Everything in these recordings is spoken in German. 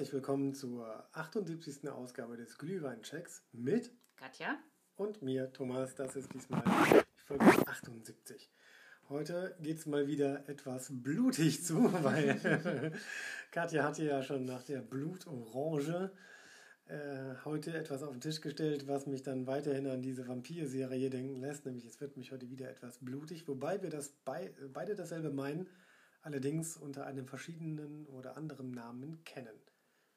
Herzlich willkommen zur 78. Ausgabe des Glühweinchecks mit Katja und mir, Thomas. Das ist diesmal Folge 78. Heute geht es mal wieder etwas blutig zu, weil Katja hatte ja schon nach der Blutorange äh, heute etwas auf den Tisch gestellt, was mich dann weiterhin an diese Vampir-Serie denken lässt, nämlich es wird mich heute wieder etwas blutig, wobei wir das bei, beide dasselbe meinen, allerdings unter einem verschiedenen oder anderem Namen kennen.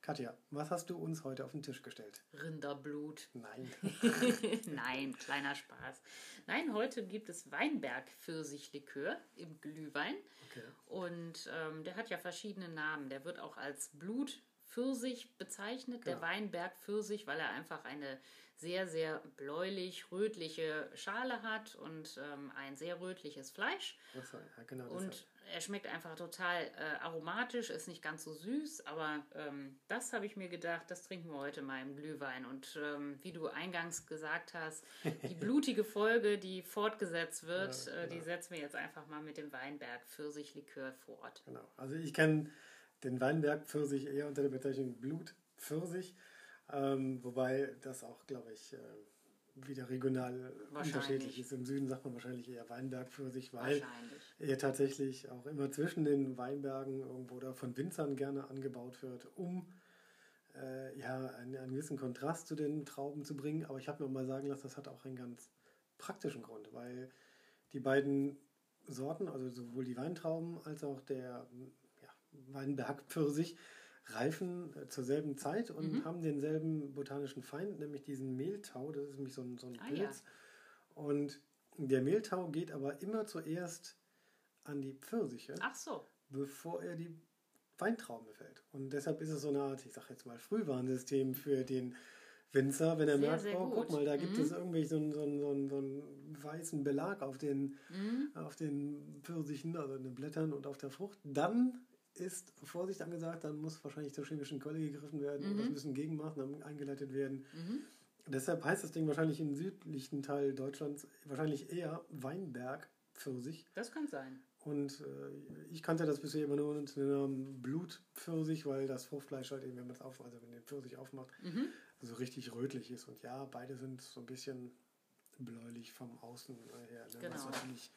Katja, was hast du uns heute auf den Tisch gestellt? Rinderblut. Nein. Nein, kleiner Spaß. Nein, heute gibt es Weinberg-Pfirsichlikör im Glühwein. Okay. Und ähm, der hat ja verschiedene Namen. Der wird auch als Blut Pfirsich bezeichnet, der Genau. Weinberg Pfirsich, weil er einfach eine sehr, sehr bläulich-rötliche Schale hat und ähm, ein sehr rötliches Fleisch. Achso, ja, genau. Und er schmeckt einfach total äh, aromatisch, ist nicht ganz so süß, aber ähm, das habe ich mir gedacht, das trinken wir heute mal im Glühwein. Und ähm, wie du eingangs gesagt hast, die blutige Folge, die fortgesetzt wird, Ja, äh, die genau. setzen wir jetzt einfach mal mit dem Weinberg Pfirsichlikör fort. Genau. Also ich kenne den Weinberg Pfirsich eher unter der Bezeichnung Blut Pfirsich, ähm, wobei das auch, glaube ich, äh, wieder regional unterschiedlich ist. Im Süden sagt man wahrscheinlich eher Weinberg Pfirsich, weil er tatsächlich auch immer zwischen den Weinbergen irgendwo oder von Winzern gerne angebaut wird, um äh, ja, einen, einen gewissen Kontrast zu den Trauben zu bringen. Aber ich habe mir mal sagen lassen, das hat auch einen ganz praktischen Grund, weil die beiden Sorten, also sowohl die Weintrauben als auch der Weinberg Pfirsich, reifen äh, zur selben Zeit und Mhm. haben denselben botanischen Feind, nämlich diesen Mehltau. Das ist nämlich so ein, so ein Ah, Pilz. Und der Mehltau geht aber immer zuerst an die Pfirsiche, Ach so, bevor er die Weintrauben befällt. Und deshalb ist es so eine Art, ich sage jetzt mal, Frühwarnsystem für den Winzer, wenn er Sehr, merkt, sehr oh, guck mal, da gibt Mhm. es irgendwie so einen, so, einen, so, einen, so einen weißen Belag auf den, Mhm. auf den Pfirsichen, also in den Blättern und auf der Frucht. Dann ist Vorsicht angesagt, dann muss wahrscheinlich zur chemischen Keule gegriffen werden oder es müssen Gegenmaßnahmen eingeleitet werden. Mhm. Deshalb heißt das Ding wahrscheinlich im südlichen Teil Deutschlands wahrscheinlich eher Weinberg Pfirsich. das kann sein. Und äh, ich kannte das bisher immer nur unter dem Namen Blutpfirsich, weil das Fruchtfleisch halt eben, wenn man es auf, also wenn den Pfirsich aufmacht, Mhm. so richtig rötlich ist. Und ja, beide sind so ein bisschen bläulich vom Außen her. Ne? Was Genau. natürlich,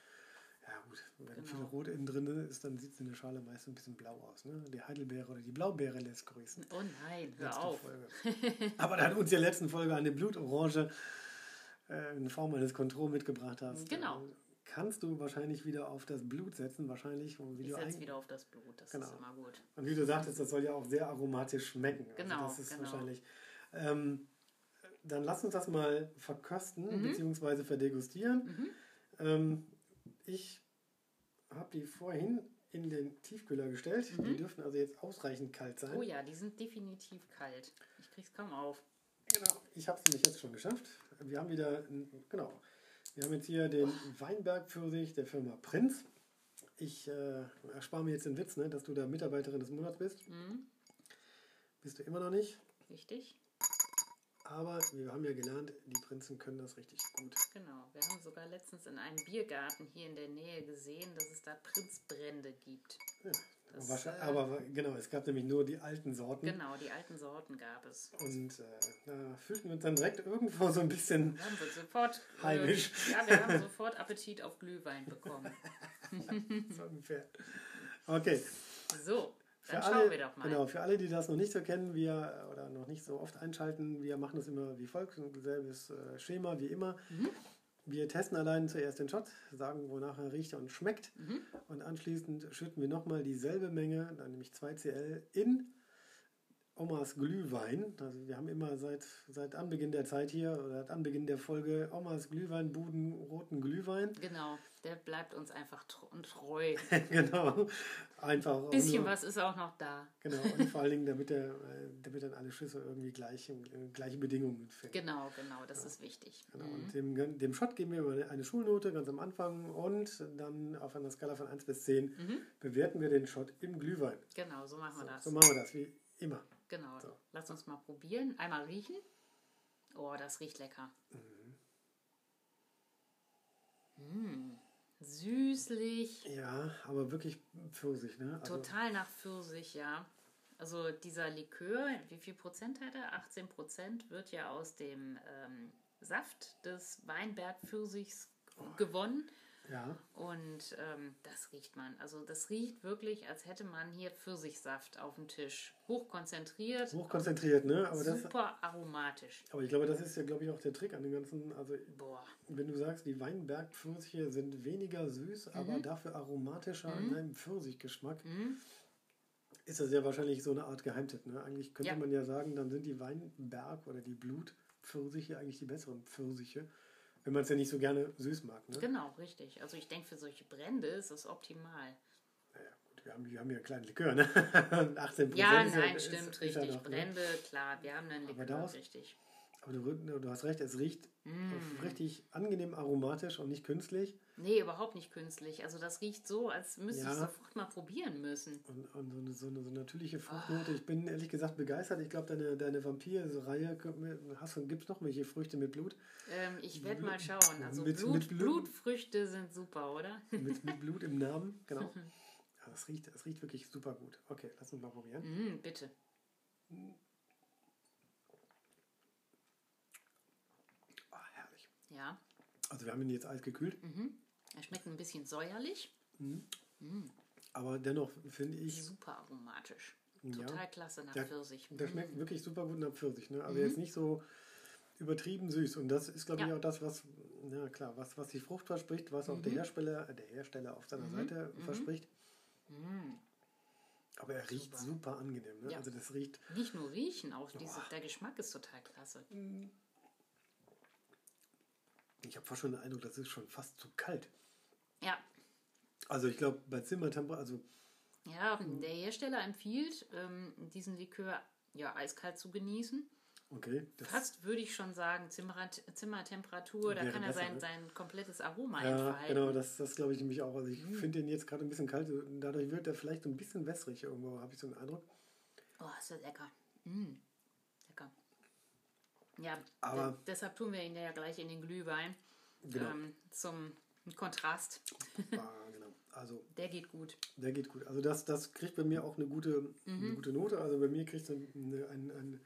ja gut, wenn Genau. viel Rot innen drin ist, dann sieht es in der Schale meist ein bisschen blau aus. Ne? Die Heidelbeere oder die Blaubeere lässt grüßen. Oh nein, hör Letzte auf. Folge. Aber da hat uns der letzten Folge eine Blutorange äh, in Form eines Contro mitgebracht hast. Genau. äh, Kannst du wahrscheinlich wieder auf das Blut setzen, wahrscheinlich. Wie Ich setze wieder auf das Blut, das Genau. ist immer gut. Und wie du sagtest, das soll ja auch sehr aromatisch schmecken. Genau, Also das ist genau. wahrscheinlich. Ähm, dann lass uns das mal verkösten Mhm. bzw. verdegustieren. Ähm, ich habe die vorhin in den Tiefkühler gestellt. Die dürfen also jetzt ausreichend kalt sein. Mhm. Oh ja, die sind definitiv kalt. Ich krieg's kaum auf. Genau, ich habe es nämlich jetzt schon geschafft. Wir haben wieder, genau, wir haben jetzt hier den Weinberg-Pfirsich der Firma Prinz. Ich äh, erspare mir jetzt den Witz, ne, dass du da Mitarbeiterin des Monats bist. Mhm. Bist du immer noch nicht. Richtig? Aber wir haben ja gelernt, die Prinzen können das richtig gut. Genau. Wir haben sogar letztens in einem Biergarten hier in der Nähe gesehen, dass es da Prinzbrände gibt. Ja, Das, wahrscheinlich, äh, aber genau, es gab nämlich nur die alten Sorten. Genau, die alten Sorten gab es. Und äh, da fühlten wir uns dann direkt irgendwo so ein bisschen sofort, Heimisch. Äh, ja, wir haben sofort Appetit auf Glühwein bekommen. so ungefähr. Okay. So, dann Für schauen alle, wir doch mal. Genau, für alle, die das noch nicht so kennen, wir oder noch nicht so oft einschalten, wir machen das immer wie folgt, ein selbes äh, Schema wie immer. Mhm. Wir testen allein zuerst den Shot, sagen, wonach er riecht und schmeckt. Mhm. Und anschließend schütten wir nochmal dieselbe Menge, dann nämlich 2 Cl, in Omas Glühwein. Also wir haben immer seit, seit Anbeginn der Zeit hier oder seit Anbeginn der Folge Omas Glühwein, Buden, roten Glühwein. Genau, der bleibt uns einfach tr- treu. genau. Einfach. auch Bisschen nur- was ist auch noch da. Genau, und vor allen Dingen, damit, der, äh, damit dann alle Schüsse irgendwie gleich, äh, gleiche Bedingungen finden. Genau, genau, das ist wichtig. Genau, Mhm. und dem, dem Shot geben wir eine, Schulnote ganz am Anfang und dann auf einer Skala von 1 bis 10 Mhm. bewerten wir den Shot im Glühwein. Genau, so machen wir das. So machen wir das, wie immer. Genau. So. Lass uns mal probieren. Einmal riechen. Oh, das riecht lecker. Mm. Süßlich. Ja, aber wirklich Pfirsich, ne? Also, Total nach Pfirsich, ja. Also dieser Likör, wie viel Prozent hat er? 18 Prozent wird ja aus dem ähm, Saft des Weinbergpfirsichs gewonnen. Ja. Und ähm, das riecht man. Also das riecht wirklich, als hätte man hier Pfirsichsaft auf dem Tisch. Hochkonzentriert. Hochkonzentriert, ne? Aber, das, super aromatisch. aber ich glaube, das ist ja, glaube ich, auch der Trick an dem ganzen. Also, Boah. wenn du sagst, die Weinbergpfirsiche sind weniger süß, aber dafür aromatischer in einem Pfirsichgeschmack, Mhm. ist das ja wahrscheinlich so eine Art Geheimtipp. Ne? Eigentlich könnte Ja. man ja sagen, dann sind die Weinberg oder die Blutpfirsiche eigentlich die besseren Pfirsiche, wenn man es ja nicht so gerne süß mag. Ne? Genau, richtig. Also ich denke, für solche Brände ist das optimal. Naja, gut, wir haben, wir haben ja einen kleinen Likör, ne? 18 Ja, ist ja- nein, ist- stimmt, ist ja richtig. noch, ne? Brände, klar, wir haben einen Aber Likör, daraus- richtig. Aber du, du hast recht, es riecht Mm. richtig angenehm aromatisch und nicht künstlich. Nee, überhaupt nicht künstlich. Also das riecht so, als müsste ich Ja. sofort mal probieren müssen. Und, und so, eine, so, eine, so eine natürliche Fruchtnote. Ich bin ehrlich gesagt begeistert. Ich glaube, deine, deine Vampir-Reihe, hast du, gibt es noch welche Früchte mit Blut? Ähm, ich werde mal schauen. Also Mit- Blut, mit Blut- Blutfrüchte sind super, oder? Mit, mit Blut im Namen, genau. Ja, das, riecht, das riecht wirklich super gut. Okay, lass uns mal probieren. Mm, bitte. Ah, herrlich. Ja. Also wir haben ihn jetzt eisgekühlt, Er schmeckt ein bisschen säuerlich. aber dennoch finde ich, Super aromatisch. Ja. Total klasse nach Der- Pfirsich. der schmeckt wirklich super gut nach Pfirsich. Ne? Also jetzt nicht so übertrieben süß. Und das ist, glaube ich, Ja. auch das, was, ja klar, was, was die Frucht verspricht, was auch der Hersteller, äh, der Hersteller auf seiner Seite verspricht. Aber er riecht super angenehm. Ne? Ja. Also das riecht, Nicht nur riechen, auch diese, der Geschmack ist total klasse. Ich habe fast schon den Eindruck, das ist schon fast zu kalt. Ja. Also ich glaube, bei Zimmertemperatur, also Ja, der Hersteller empfiehlt, ähm, diesen Likör ja eiskalt zu genießen. okay, das, Fast würde ich schon sagen, Zimmer, Zimmertemperatur, da kann er besser, sein, ne? sein komplettes Aroma ja, entfalten. genau, das, das glaube ich nämlich auch. Also ich Mhm. finde den jetzt gerade ein bisschen kalt. Dadurch wird er vielleicht so ein bisschen wässrig irgendwo, habe ich so einen Eindruck. Oh, ist das lecker. Mm, lecker. Ja, Aber- de deshalb tun wir ihn ja gleich in den Glühwein Genau. ähm, zum Kontrast. ah, genau. Also Der geht gut. Der geht gut. Also das, das kriegt bei mir auch eine gute, eine gute Note. Also bei mir kriegt es eine, ein,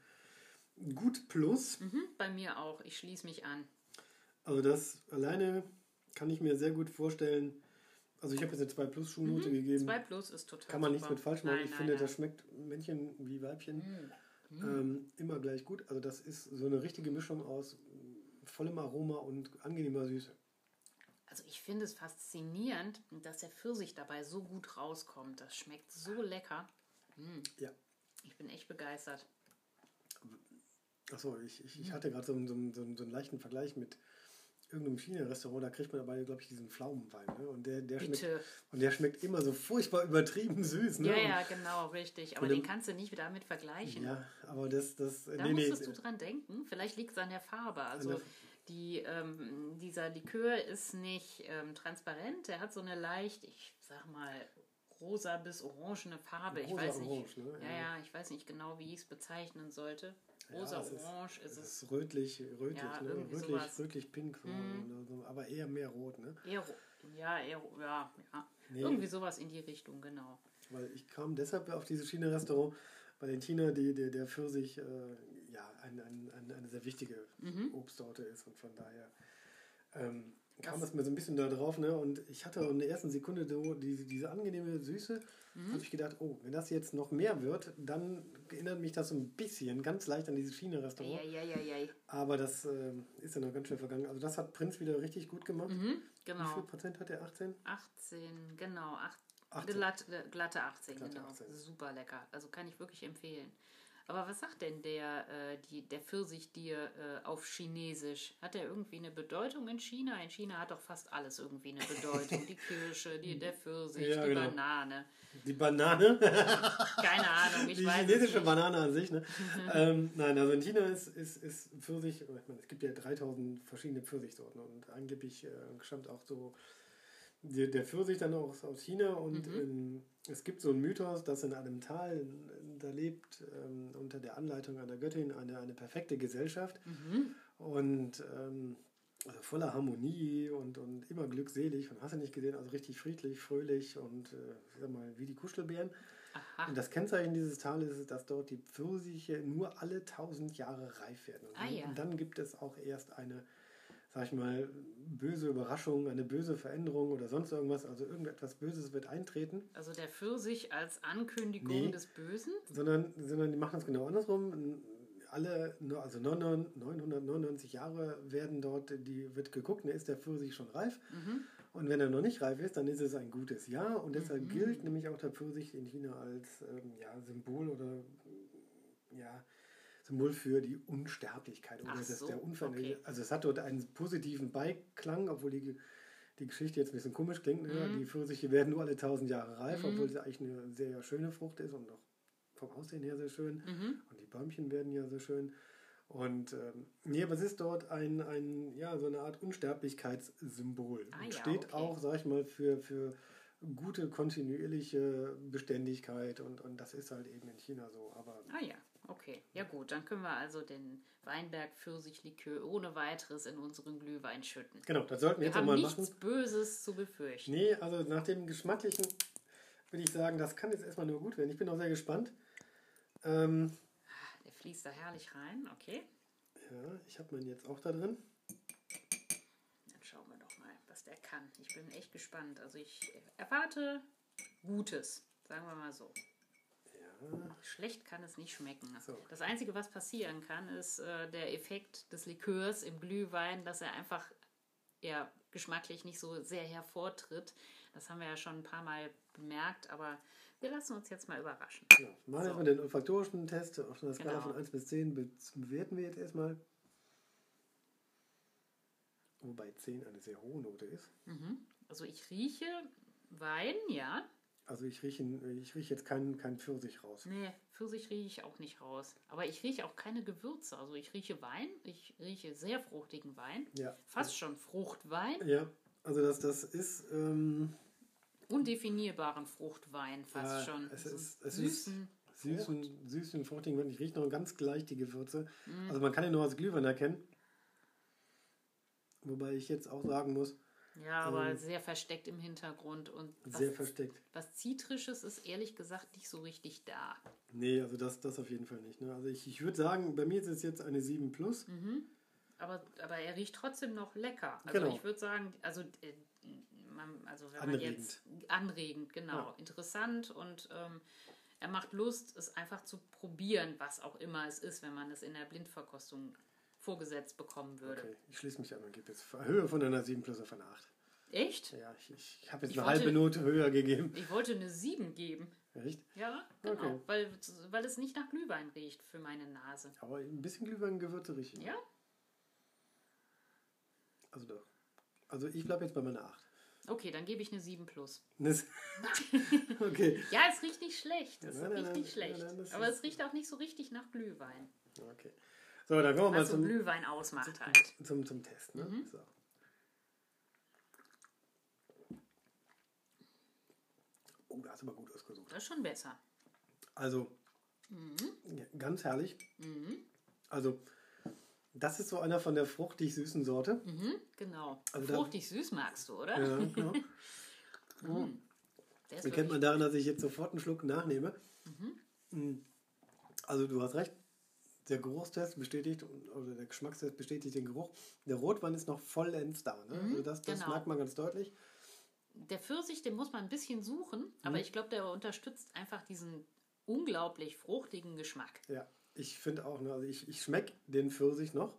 ein gut Plus. Mhm, bei mir auch. Ich schließe mich an. Also das alleine kann ich mir sehr gut vorstellen. Also ich habe jetzt eine 2 Plus Schulnote gegeben. 2 Plus ist total kann man nichts super. mit falsch machen. Nein, ich nein, finde, nein. Mhm. das schmeckt Männchen wie Weibchen ähm, immer gleich gut. Also das ist so eine richtige Mischung aus vollem Aroma und angenehmer Süße. Also ich finde es faszinierend, dass der Pfirsich dabei so gut rauskommt. Das schmeckt so lecker. Ja. Ich bin echt begeistert. Achso, ich, ich, Mhm. ich hatte gerade so, so, so, so einen leichten Vergleich mit irgendeinem China-Restaurant, da kriegt man dabei, glaube ich, diesen Pflaumenwein. Ne? Und, der, der schmeckt, und der schmeckt immer so furchtbar übertrieben süß. Ne? Ja, ja, genau, richtig. Aber den kannst du nicht damit vergleichen. ja, aber das, das Da nee, nee, musstest du dran denken. Vielleicht liegt es an der Farbe. Also der- die, ähm, dieser Likör ist nicht ähm, transparent. Der hat so eine leicht, ich sag mal, rosa bis orangene Farbe. ich Rosa weiß nicht. orange, ne? Ja. ja, ich weiß nicht genau, wie ich es bezeichnen sollte. Ja, Rosa, es ist- orange ist es es. ist rötlich, rötlich, Ja, ne? rötlich, sowas. Mhm. rötlich pink, oder so, aber eher mehr rot. Ne? Eher, ja, eher, ja, ja. Nee. Irgendwie sowas in die Richtung, genau. Weil ich kam deshalb auf dieses China-Restaurant, weil in China die, der, der Pfirsich äh, ja, ein, ein, ein, eine sehr wichtige Mhm. Obstsorte ist und von daher ähm, kam es mir so ein bisschen da drauf. Ne? Und ich hatte in der ersten Sekunde so diese, diese angenehme Süße, Mhm. habe ich gedacht, oh, wenn das jetzt noch mehr wird, dann erinnert mich das so ein bisschen, ganz leicht an dieses China-Restaurant. Ja, ja, ja. Aber das ähm, ist ja noch ganz schnell vergangen. Also das hat Prinz wieder richtig gut gemacht. Mhm, Wie viel genau. Prozent hat er? 18? 18, genau. Acht, 18. Glatt, äh, glatte 18, Glatte genau. 18. Super lecker. Also kann ich wirklich empfehlen. Aber was sagt denn der, äh, die, der Pfirsich dir äh, auf Chinesisch? Hat der irgendwie eine Bedeutung in China? In China hat doch fast alles irgendwie eine Bedeutung. Die Kirsche, die, der Pfirsich, Ja, die genau. Banane. Die Banane? Keine Ahnung, ich die weiß chinesische es nicht. Banane an sich. Ne? ähm, nein, also in China ist, ist, ist Pfirsich, ich meine, es gibt ja 3000 verschiedene Pfirsichsorten und angeblich äh, stammt auch so der, Pfirsich dann auch aus, aus China und Mhm. in, es gibt so einen Mythos, dass in einem Tal, in, da lebt ähm, unter der Anleitung einer Göttin eine, eine perfekte Gesellschaft Mhm. und ähm, also voller Harmonie und, und immer glückselig und hast du nicht gesehen, also richtig friedlich, fröhlich und äh, sag mal, wie die Kuschelbären. Aha. Und das Kennzeichen dieses Tales ist, dass dort die Pfirsiche nur alle 1000 Jahre reif werden. Und, Ah, ja. und dann gibt es auch erst eine, sag ich mal, böse Überraschung, eine böse Veränderung oder sonst irgendwas. Also irgendetwas Böses wird eintreten. Also der Pfirsich als Ankündigung Nee. des Bösen. sondern, sondern die machen das genau andersrum. Alle, also 99 999 Jahre werden dort, die wird geguckt, ne, ist der Pfirsich schon reif? Mhm. Und wenn er noch nicht reif ist, dann ist es ein gutes Jahr und deshalb gilt nämlich auch der Pfirsich in China als ähm, ja, Symbol oder ja, Symbol für die Unsterblichkeit oder Ach das so, der Unveränderliche. okay. Also es hat dort einen positiven Beiklang, obwohl die, die Geschichte jetzt ein bisschen komisch klingt. Ne? Mhm. Die Pfirsiche werden nur alle tausend Jahre reif, obwohl sie eigentlich eine sehr schöne Frucht ist und auch vom Aussehen her sehr schön. Mhm. Und die Bäumchen werden ja sehr schön. Und ähm, nee, aber es ist dort ein, ein, ja, so eine Art Unsterblichkeitssymbol. Ah und ja, steht okay. auch, sag ich mal, für, für gute, kontinuierliche Beständigkeit. Und, und das ist halt eben in China so. Aber Ah ja, okay. Ja gut, dann können wir also den Weinberg Pfirsichlikör ohne weiteres in unseren Glühwein schütten. genau, das sollten wir Wir jetzt haben mal nichts machen. Böses zu befürchten. Nee, also nach dem Geschmacklichen würde ich sagen, das kann jetzt erstmal nur gut werden. Ich bin auch sehr gespannt. Ähm, Der fließt da herrlich rein, okay. ja, ich habe meinen jetzt auch da drin. Dann schauen wir doch mal, was der kann. Ich bin echt gespannt. Also ich erwarte Gutes, sagen wir mal so. Ja, Schlecht kann es nicht schmecken. So. Das Einzige, was passieren kann, ist äh, der Effekt des Likörs im Glühwein, dass er einfach ja, geschmacklich nicht so sehr hervortritt. Das haben wir ja schon ein paar Mal bemerkt, aber wir lassen uns jetzt mal überraschen. Wir machen So. mal den olfaktorischen Test auf einer Skala Genau. von 1 bis 10. be- Bewerten wir jetzt erstmal. Wobei 10 eine sehr hohe Note ist. Also ich rieche Wein, ja. Also ich rieche, ich rieche jetzt keinen kein Pfirsich raus. Nee, Pfirsich rieche ich auch nicht raus. Aber ich rieche auch keine Gewürze. Also ich rieche Wein, ich rieche sehr fruchtigen Wein. Ja. Fast schon Fruchtwein. Ja, also das, das ist, ähm, Undefinierbaren Fruchtwein, fast Ja, schon. es So ist- es süßen. süßen, süßen, fruchtigen Wein. Ich rieche noch ganz gleich die Gewürze. Mhm. Also man kann ihn nur als Glühwein erkennen. Wobei ich jetzt auch sagen muss, Ja, aber sehr versteckt im Hintergrund. Und was, Ähm, sehr versteckt. was Zitrisches ist ehrlich gesagt nicht so richtig da. Nee, also das, das auf jeden Fall nicht. Ne? Also ich, ich würde sagen, bei mir ist es jetzt eine 7 plus. Aber, aber er riecht trotzdem noch lecker. Also Genau. ich würde sagen, also, äh, man, also wenn Anregend. man jetzt anregend, genau, Ja. interessant und ähm, er macht Lust, es einfach zu probieren, was auch immer es ist, wenn man es in der Blindverkostung vorgesetzt bekommen würde. Okay, ich schließe mich an und gebe jetzt Höhe von einer 7 plus auf eine 8. Echt? Ja, ich, ich habe jetzt Ich eine wollte- halbe Note höher gegeben. Ich wollte eine 7 geben. Echt? Ja, genau. Okay. Weil, weil es nicht nach Glühwein riecht für meine Nase. Aber ein bisschen Glühweingewürze riechen. Ja? Also doch. Also ich bleibe jetzt bei meiner 8. Okay, dann gebe ich eine 7 plus. Okay. Ja, es riecht nicht schlecht. Es Nein, nein, riecht nein, nicht schlecht. Aber es riecht auch nicht so richtig nach Glühwein. okay. So, dann kommen wir mal zum, Glühwein ausmacht halt. zum, zum Test. Ne? Mhm. So. Oh, da hast du aber gut ausgesucht. Das ist schon besser. Also, Mhm. ja, ganz herrlich. Also, das ist so einer von der fruchtig süßen Sorte. Mhm, genau. Also da- Fruchtig süß magst du, oder? Ja, genau. Ist Erkennt man daran, dass ich jetzt sofort einen Schluck nachnehme. Mhm. Mm. Also, du hast recht. Der Geruchstest bestätigt, oder der Geschmackstest bestätigt den Geruch. Der Rotwein ist noch vollends da. Ne? also das das genau. merkt man ganz deutlich. Der Pfirsich, den muss man ein bisschen suchen, aber Mhm. ich glaube, der unterstützt einfach diesen unglaublich fruchtigen Geschmack. Ja, ich finde auch, ne, also ich, ich schmecke den Pfirsich noch.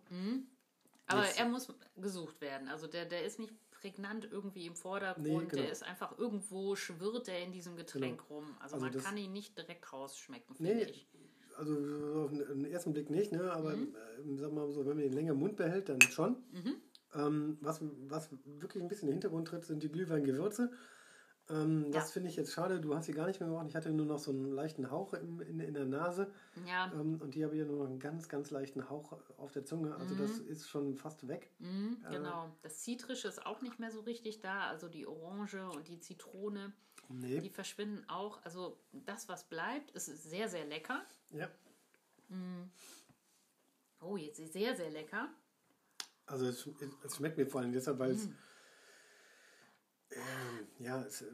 Aber Jetzt- er muss gesucht werden. Also der, der ist nicht prägnant irgendwie im Vordergrund. Nee, genau. Der ist einfach irgendwo, schwirrt er in diesem Getränk rum. Also, Also man kann ihn nicht direkt rausschmecken, finde Nee, ich. Also so auf den den ersten Blick nicht, ne? aber Mhm. äh, sag mal so, wenn man ihn länger im Mund behält, dann schon. Ähm, was, was wirklich ein bisschen in den Hintergrund tritt, sind die Glühweingewürze. Ähm, das Ja. finde ich jetzt schade. Du hast sie gar nicht mehr gemacht. Ich hatte nur noch so einen leichten Hauch im, in, in der Nase. Ja, Ähm, und hier habe ich ja nur noch einen ganz, ganz leichten Hauch auf der Zunge. Also das ist schon fast weg. mhm, genau. Das Zitrische ist auch nicht mehr so richtig da. Also die Orange und die Zitrone, Nee. die verschwinden auch. Also das, was bleibt, ist sehr, sehr lecker. Ja. Oh, jetzt ist sehr, sehr lecker. Also es, es schmeckt mir vor allem deshalb, weil es ähm, ja, es, äh,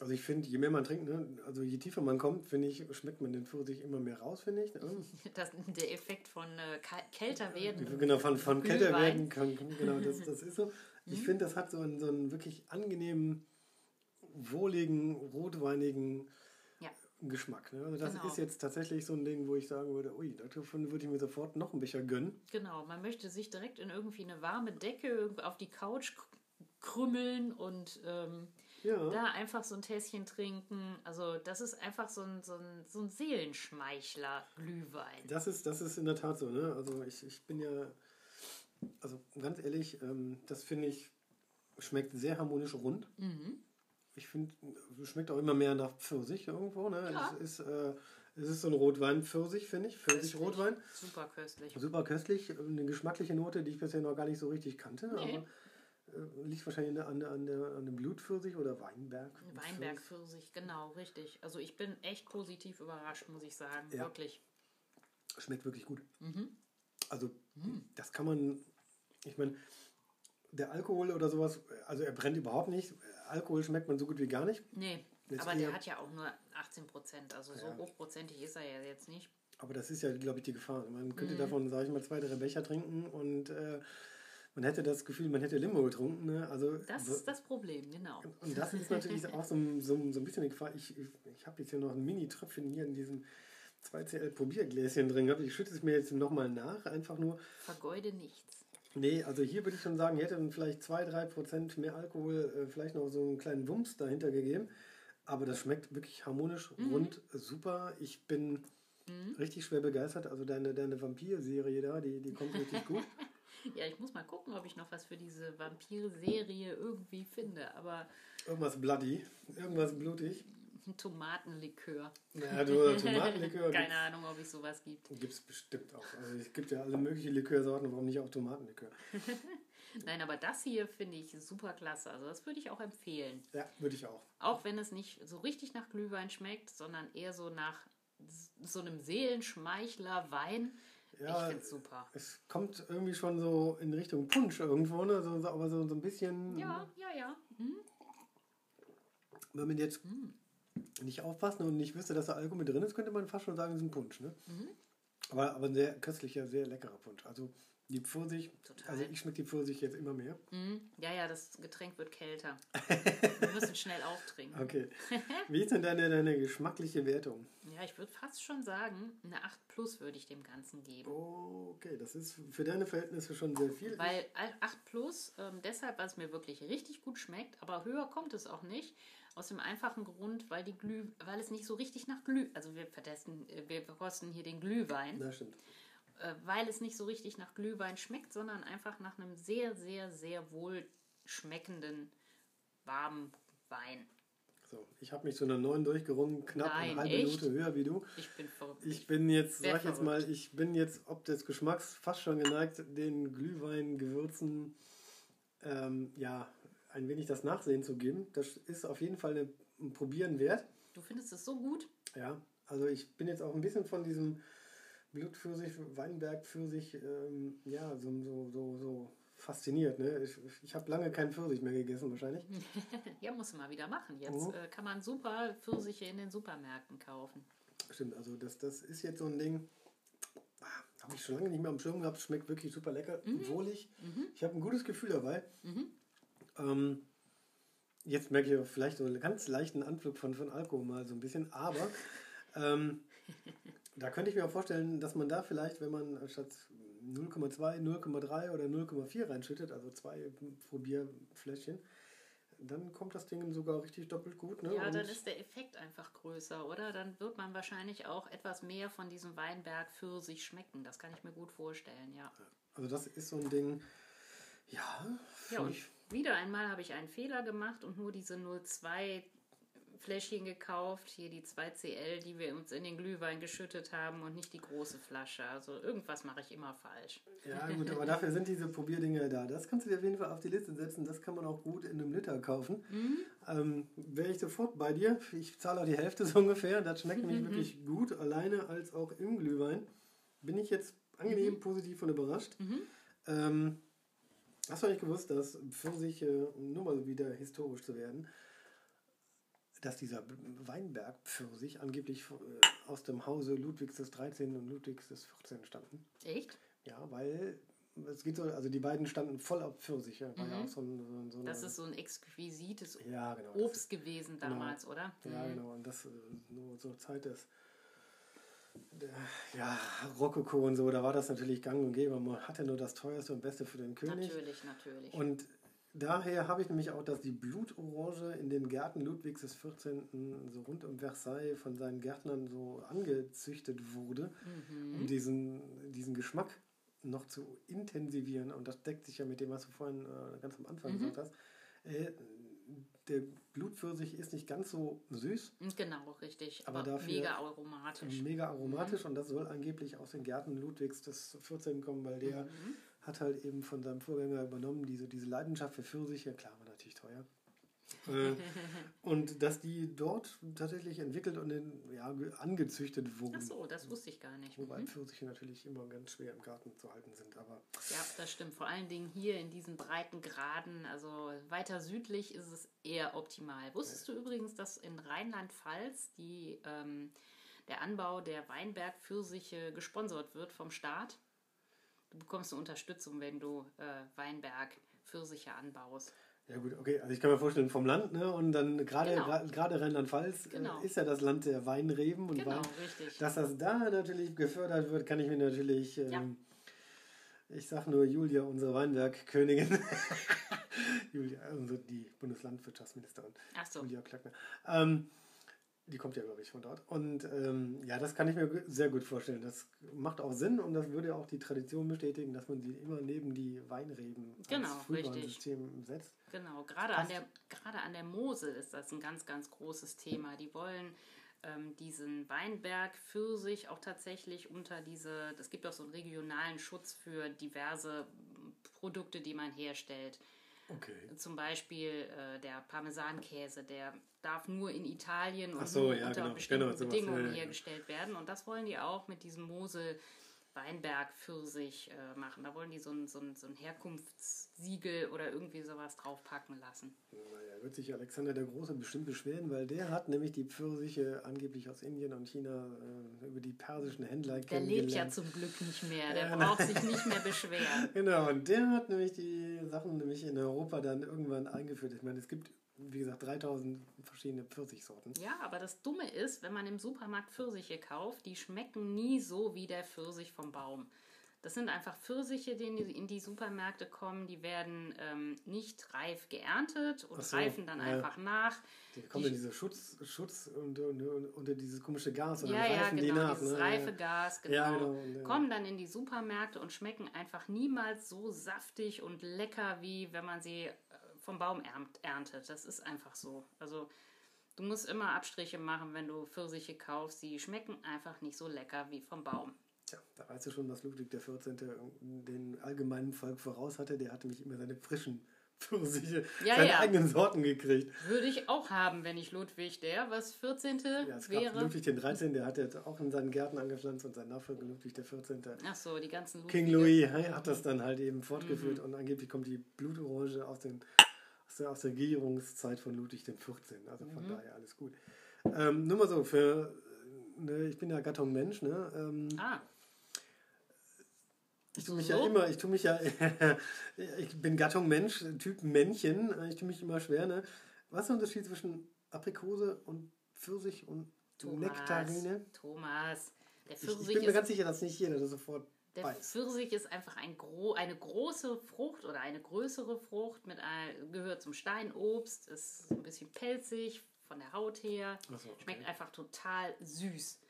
Also ich finde, je mehr man trinkt, ne, also je tiefer man kommt, finde ich, schmeckt man den Pfirsich immer mehr raus, finde ich. Ne? Das, der Effekt von äh, kälter werden. Genau, von, von kälter werden kann, genau, das, das ist so. Ich mhm. finde, das hat so einen, so einen wirklich angenehmen, wohligen, rotweinigen. Geschmack. Ne? Also das genau. ist jetzt tatsächlich so ein Ding, wo ich sagen würde, ui, davon würde ich mir sofort noch ein Becher gönnen. Genau, man möchte sich direkt in irgendwie eine warme Decke auf die Couch krümmeln und ähm, ja. da einfach so ein Tässchen trinken. Also das ist einfach so ein, so ein, so ein Seelenschmeichler Glühwein. Das ist, das ist in der Tat so. Ne? Also ich, ich bin ja, also ganz ehrlich, ähm, das finde ich, schmeckt sehr harmonisch rund. Mhm. Ich finde, schmeckt auch immer mehr nach Pfirsich irgendwo. Ne? Ja. Es ist... Äh, es ist so ein Rotwein-Pfirsich, finde ich. Pfirsich-Rotwein. Super köstlich. Super köstlich. Eine geschmackliche Note, die ich bisher noch gar nicht so richtig kannte. Nee. Aber äh, liegt wahrscheinlich an, an, der, an dem Blutpfirsich oder Weinberg. Weinbergpfirsich, genau, richtig. Also ich bin echt positiv überrascht, muss ich sagen. Ja. Wirklich. Schmeckt wirklich gut. Mhm. Also mhm. das kann man, ich meine, der Alkohol oder sowas, also er brennt überhaupt nicht. Alkohol schmeckt man so gut wie gar nicht. Nee, jetzt aber der hat ja auch nur 18 Prozent. Also so ja. hochprozentig ist er ja jetzt nicht. Aber das ist ja, glaube ich, die Gefahr. Man könnte mhm. davon, sage ich mal, zwei, drei Becher trinken und äh, man hätte das Gefühl, man hätte Limo getrunken. Ne? Also, das ist das Problem, genau. Und das ist natürlich auch so, so, so ein bisschen die Gefahr. Ich, ich, ich habe jetzt hier noch ein Mini-Tröpfchen hier in diesem 2CL-Probiergläschen drin gehabt. Ich schütte es mir jetzt nochmal nach, einfach nur. Vergeude nichts. Nee, also hier würde ich schon sagen, hätte dann vielleicht 2-3% mehr Alkohol, äh, vielleicht noch so einen kleinen Wumms dahinter gegeben. Aber das schmeckt wirklich harmonisch, mhm. rund, super. Ich bin mhm. richtig schwer begeistert. Also deine, deine Vampir-Serie da, die, die kommt richtig gut. Ja, ich muss mal gucken, ob ich noch was für diese Vampir-Serie irgendwie finde, aber. Irgendwas bloody, irgendwas blutig. Tomatenlikör. Ja, du, Tomatenlikör. Keine Ahnung, ob es sowas gibt. Gibt es bestimmt auch. Also es gibt ja alle möglichen Likörsorten, warum nicht auch Tomatenlikör? Nein, aber das hier finde ich super klasse. Also das würde ich auch empfehlen. Ja, würde ich auch. Auch wenn es nicht so richtig nach Glühwein schmeckt, sondern eher so nach so einem Seelenschmeichler Wein ja, ich finde es super. Es kommt irgendwie schon so in Richtung Punsch irgendwo, ne? So, aber so, so ein bisschen. Ja, ja, ja. Mhm. Wenn man jetzt mhm. Nicht aufpassen und nicht wüsste, dass da Alkohol mit drin ist, könnte man fast schon sagen, es ist ein Punsch. Ne? Mhm. Aber, aber ein sehr köstlicher, sehr leckerer Punsch. Also die Pfirsich, Total. also ich schmecke die Pfirsich jetzt immer mehr. Mhm. Ja, ja, das Getränk wird kälter. Wir müssen schnell auftrinken. Okay. Wie ist denn deine, deine geschmackliche Wertung? Ja, ich würde fast schon sagen, eine 8 plus würde ich dem Ganzen geben. Oh, okay, das ist für deine Verhältnisse schon sehr viel. Weil 8 plus, ähm, deshalb, weil es mir wirklich richtig gut schmeckt, aber höher kommt es auch nicht. Aus dem einfachen Grund, weil die Glüh, weil es nicht so richtig nach Glüh, also wir vertesten, äh, wir verkosten hier den Glühwein. Das stimmt äh, weil es nicht so richtig nach Glühwein schmeckt, sondern einfach nach einem sehr, sehr, sehr wohl schmeckenden, warmen Wein. So, ich habe mich zu einer neuen durchgerungen, knapp Nein, eine halbe echt? Minute höher wie du. Ich bin verrückt. Ich bin jetzt, sag ich jetzt mal, ich bin jetzt ob des Geschmacks fast schon geneigt, den Glühwein-Gewürzen ähm, ja, ein wenig das Nachsehen zu geben. Das ist auf jeden Fall eine, ein Probieren wert. Du findest es so gut? Ja, also ich bin jetzt auch ein bisschen von diesem Blutpfirsich, Weinbergpfirsich, ähm, ja, so, so, so, so fasziniert. Ne? Ich, ich habe lange keinen Pfirsich mehr gegessen, wahrscheinlich. ja, muss man mal wieder machen. Jetzt mhm. äh, kann man super Pfirsiche in den Supermärkten kaufen. Stimmt, also das, das ist jetzt so ein Ding, ah, habe ich schon lange nicht mehr am Schirm gehabt. Schmeckt wirklich super lecker, mhm. wohlig. Mhm. Ich habe ein gutes Gefühl dabei. Mhm. Ähm, jetzt merke ich vielleicht so einen ganz leichten Anflug von, von Alkohol mal so ein bisschen, aber ähm, da könnte ich mir auch vorstellen, dass man da vielleicht, wenn man statt 0,2, 0,3 oder 0,4 reinschüttet, also zwei Probierfläschchen, dann kommt das Ding sogar richtig doppelt gut. Ne? Ja, Und dann ist der Effekt einfach größer, oder? Dann wird man wahrscheinlich auch etwas mehr von diesem Weinberg für sich schmecken. Das kann ich mir gut vorstellen, ja. Also das ist so ein Ding, ja. Ja, und wieder einmal habe ich einen Fehler gemacht und nur diese 0,2 Fläschchen gekauft, hier die 2CL, die wir uns in den Glühwein geschüttet haben und nicht die große Flasche. Also irgendwas mache ich immer falsch. Ja gut, aber dafür sind diese Probierdinger da. Das kannst du dir auf jeden Fall auf die Liste setzen. Das kann man auch gut in einem Liter kaufen. Mhm. Ähm, Wäre ich sofort bei dir. Ich zahle auch die Hälfte so ungefähr. Das schmeckt nämlich mhm. wirklich gut, alleine als auch im Glühwein. Bin ich jetzt angenehm mhm. positiv und überrascht. Mhm. Ähm, Hast du nicht gewusst, dass Pfirsiche, nur mal wieder historisch zu werden, dass dieser Weinberg-Pfirsich angeblich äh, aus dem Hause Ludwigs des 13. und Ludwigs des 14. stammten. Echt? Ja, weil es geht so, also die beiden standen voll auf Pfirsiche. War ja Mhm. so ein, so ein, so eine, Das ist so ein exquisites ja, genau, Obst gewesen damals, oder? Ist, ja, Mhm. genau. Und das äh, nur zur Zeit des ja, Rokoko und so, da war das natürlich gang und gäbe. Man hatte nur das teuerste und beste für den König. Natürlich, natürlich. Und daher habe ich nämlich auch, dass die Blutorange in den Gärten Ludwigs des 14. so rund um Versailles von seinen Gärtnern so angezüchtet wurde, Mhm. um diesen, diesen Geschmack noch zu intensivieren. Und das deckt sich ja mit dem, was du vorhin äh, ganz am Anfang Mhm. gesagt hast. Äh, der Blutpfirsich ist nicht ganz so süß, Genau, richtig. Aber Aber, dafür- mega aromatisch. mega aromatisch und das soll angeblich aus den Gärten Ludwigs des 14. kommen, weil der Mhm. hat halt eben von seinem Vorgänger übernommen, diese, diese Leidenschaft für Pfirsiche, klar, war natürlich teuer. Äh, und dass die dort tatsächlich entwickelt und in, ja, ge- angezüchtet wurden. Ach so, das wusste ich gar nicht. Wobei Mhm. Pfirsiche natürlich immer ganz schwer im Garten zu halten sind. Aber Ja, das stimmt. Vor allen Dingen hier in diesen breiten Graden, also weiter südlich ist es eher optimal. Wusstest du übrigens, dass in Rheinland-Pfalz die, ähm, der Anbau der Weinberg-Pfirsiche gesponsert wird vom Staat? Du bekommst eine Unterstützung, wenn du äh, Weinberg-Pfirsiche anbaust. Ja gut, okay, also ich kann mir vorstellen, vom Land, ne? Und dann gerade Genau. gerade Rheinland-Pfalz Genau. äh, ist ja das Land der Weinreben und Genau, Wein. richtig. Dass das da natürlich gefördert wird, kann ich mir natürlich. Ähm, Ja. Ich sag nur Julia, unsere Weinbergkönigin. Julia, also die Bundeslandwirtschaftsministerin. Ach so. Julia Klöckner. Ähm, die kommt ja, glaube ich, von dort. Und ähm, ja, das kann ich mir sehr gut vorstellen. Das macht auch Sinn und das würde auch die Tradition bestätigen, dass man sie immer neben die Weinreben Genau, als Frühwarnsystem setzt. Genau, gerade an, der, gerade an der Mosel ist das ein ganz, ganz großes Thema. Die wollen ähm, diesen Weinberg Pfirsich auch tatsächlich unter diese, es gibt auch so einen regionalen Schutz für diverse Produkte, die man herstellt. Okay. Zum Beispiel äh, der Parmesankäse, der darf nur in Italien und so, ja, unter genau, bestimmten genau, Bedingungen ja, ja, hergestellt werden. Und das wollen die auch mit diesem Mosel Weinberg Pfirsich äh, machen. Da wollen die so ein, so, ein, so ein Herkunftssiegel oder irgendwie sowas draufpacken lassen. Naja, wird sich Alexander der Große bestimmt beschweren, weil der hat nämlich die Pfirsiche angeblich aus Indien und China äh, über die persischen Händler Der lebt ja zum Glück nicht mehr. Der Ja, braucht sich nicht mehr beschweren. Genau, und der hat nämlich die Sachen nämlich in Europa dann irgendwann eingeführt. Ich meine, es gibt, wie gesagt, 3000 verschiedene Pfirsichsorten. Ja, aber das Dumme ist, wenn man im Supermarkt Pfirsiche kauft, die schmecken nie so wie der Pfirsich vom Baum. Das sind einfach Pfirsiche, die in die, die Supermärkte kommen. Die werden ähm, nicht reif geerntet und so, reifen dann ja. einfach nach. Die kommen in diese Schutz, Schutz und, und, und unter dieses komische Gas und Ja, dann ja, reifen die genau, nach. dieses ne? reife Gas, genau. Ja, genau, und, äh, Kommen dann in die Supermärkte und schmecken einfach niemals so saftig und lecker, wie wenn man sie äh, vom Baum ernt- erntet. Das ist einfach so. Also du musst immer Abstriche machen, wenn du Pfirsiche kaufst. Sie schmecken einfach nicht so lecker wie vom Baum. Tja, da weißt du schon, was Ludwig XIV. den allgemeinen Volk voraus hatte. Der hatte nämlich immer seine frischen Pfirsiche, Ja, seine ja. eigenen Sorten gekriegt. Würde ich auch haben, wenn ich Ludwig der, was 14. Ja, es gab wäre. Ludwig XIII., der hat jetzt auch in seinen Gärten angepflanzt und sein Nachfolger Ludwig XIV. Ach so, die ganzen King Ludwige. Louis hat das dann halt eben fortgeführt Mhm. und angeblich kommt die Blutorange aus, den, aus, der, aus der Regierungszeit von Ludwig XIV. Also von Mhm. daher alles gut. Ähm, nur mal so, für, ne, ich bin ja Gattung Mensch, ne? Ähm, Ah, ich tue mich so? ja immer, ich tue mich ja, ich bin Gattung Mensch, Typ Männchen, ich tue mich immer schwer, ne? Was ist der Unterschied zwischen Aprikose und Pfirsich und Thomas. Nektarine? Thomas. Der Ich, ich Pfirsich bin mir ist ganz sicher, dass nicht jeder das sofort Der weiß. Pfirsich ist einfach ein gro eine große Frucht oder eine größere Frucht, mit ein, gehört zum Steinobst, ist ein bisschen pelzig von der Haut her, so, okay. schmeckt einfach total süß.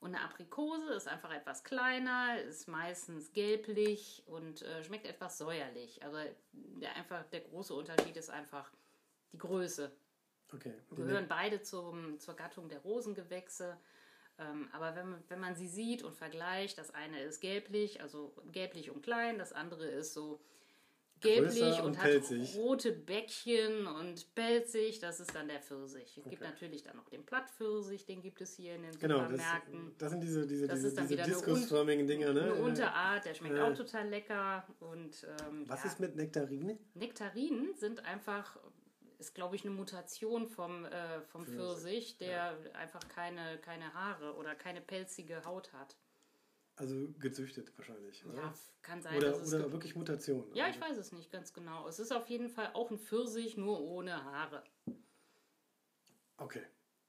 Und eine Aprikose ist einfach etwas kleiner, ist meistens gelblich und äh, schmeckt etwas säuerlich. Also der, einfach, der große Unterschied ist einfach die Größe. Okay. Gehören beide zum, zur Gattung der Rosengewächse. Ähm, aber wenn man, wenn man sie sieht und vergleicht, das eine ist gelblich, also gelblich und klein, das andere ist so gelblich und, und hat pelzig. rote Bäckchen und pelzig, das ist dann der Pfirsich. Es gibt Okay. natürlich dann noch den Plattpfirsich, den gibt es hier in den Genau, das, Supermärkten. das sind diese, diese, Das diese, ist dann diese wieder diskusförmigen Dinger, ne? Eine Unterart, der schmeckt äh. auch total lecker. Und ähm, Was ja. ist mit Nektarine? Nektarinen sind einfach ist, glaube ich, eine Mutation vom, äh, vom Pfirsich, der ja. einfach keine, keine Haare oder keine pelzige Haut hat. Also gezüchtet wahrscheinlich. Oder? Ja, kann sein. Oder, oder wirklich Mutation. Ja, ich weiß es nicht ganz genau. Es ist auf jeden Fall auch ein Pfirsich, nur ohne Haare. Okay.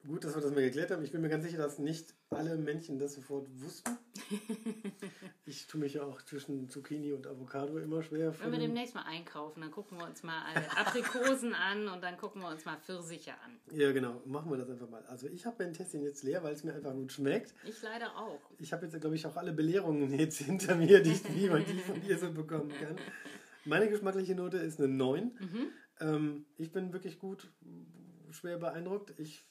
Gut, dass wir das mal geklärt haben. Ich bin mir ganz sicher, dass nicht alle Männchen das sofort wussten. ich tue mich ja auch zwischen Zucchini und Avocado immer schwer. Wenn wir demnächst mal einkaufen, dann gucken wir uns mal Aprikosen an und dann gucken wir uns mal Pfirsiche an. Ja, genau. Machen wir das einfach mal. Also ich habe mein Testing jetzt leer, weil es mir einfach gut schmeckt. Ich leider auch. Ich habe jetzt, glaube ich, auch alle Belehrungen jetzt hinter mir, die, wie man die von dir so bekommen kann. Meine geschmackliche Note ist eine 9. Mhm. Ähm, ich bin wirklich gut, schwer beeindruckt. Ich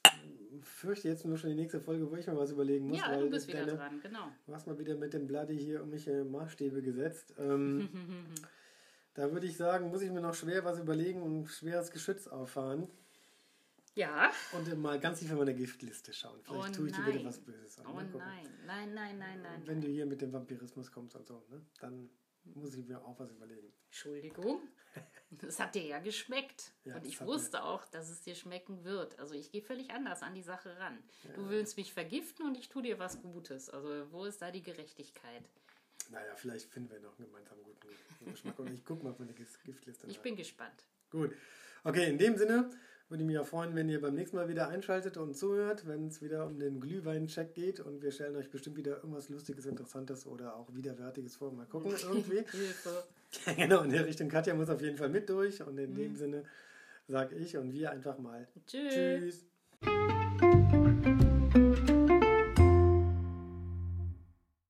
fürchte jetzt nur schon die nächste Folge, wo ich mir was überlegen muss. Ja, du bist wieder deine, dran, genau. Du hast mal wieder mit dem Bloody hier um mich Maßstäbe gesetzt. Ähm, da würde ich sagen, muss ich mir noch schwer was überlegen und schweres Geschütz auffahren. Ja. Und mal ganz tief in meine Giftliste schauen. Vielleicht oh, tue ich dir wieder was Böses an. Oh nein, nein, nein, nein, nein. Wenn du hier mit dem Vampirismus kommst und so, ne? dann muss ich mir auch was überlegen. Entschuldigung. Es hat dir ja geschmeckt. Ja, und ich wusste mir. auch, dass es dir schmecken wird. Also ich gehe völlig anders an die Sache ran. Ja. Du willst mich vergiften und ich tue dir was Gutes. Also wo ist da die Gerechtigkeit? Naja, vielleicht finden wir noch einen gemeinsamen guten Geschmack. Und ich gucke mal auf meine Giftliste. Ich bin gespannt. Gut. Okay, in dem Sinne, würde ich mich ja freuen, wenn ihr beim nächsten Mal wieder einschaltet und zuhört, wenn es wieder um den Glühwein-Check geht und wir stellen euch bestimmt wieder irgendwas Lustiges, Interessantes oder auch Widerwärtiges vor. Mal gucken, irgendwie. Genau, in der Richtung. Katja muss auf jeden Fall mit durch und in mhm. dem Sinne sage ich und wir einfach mal Tschüss. Tschüss.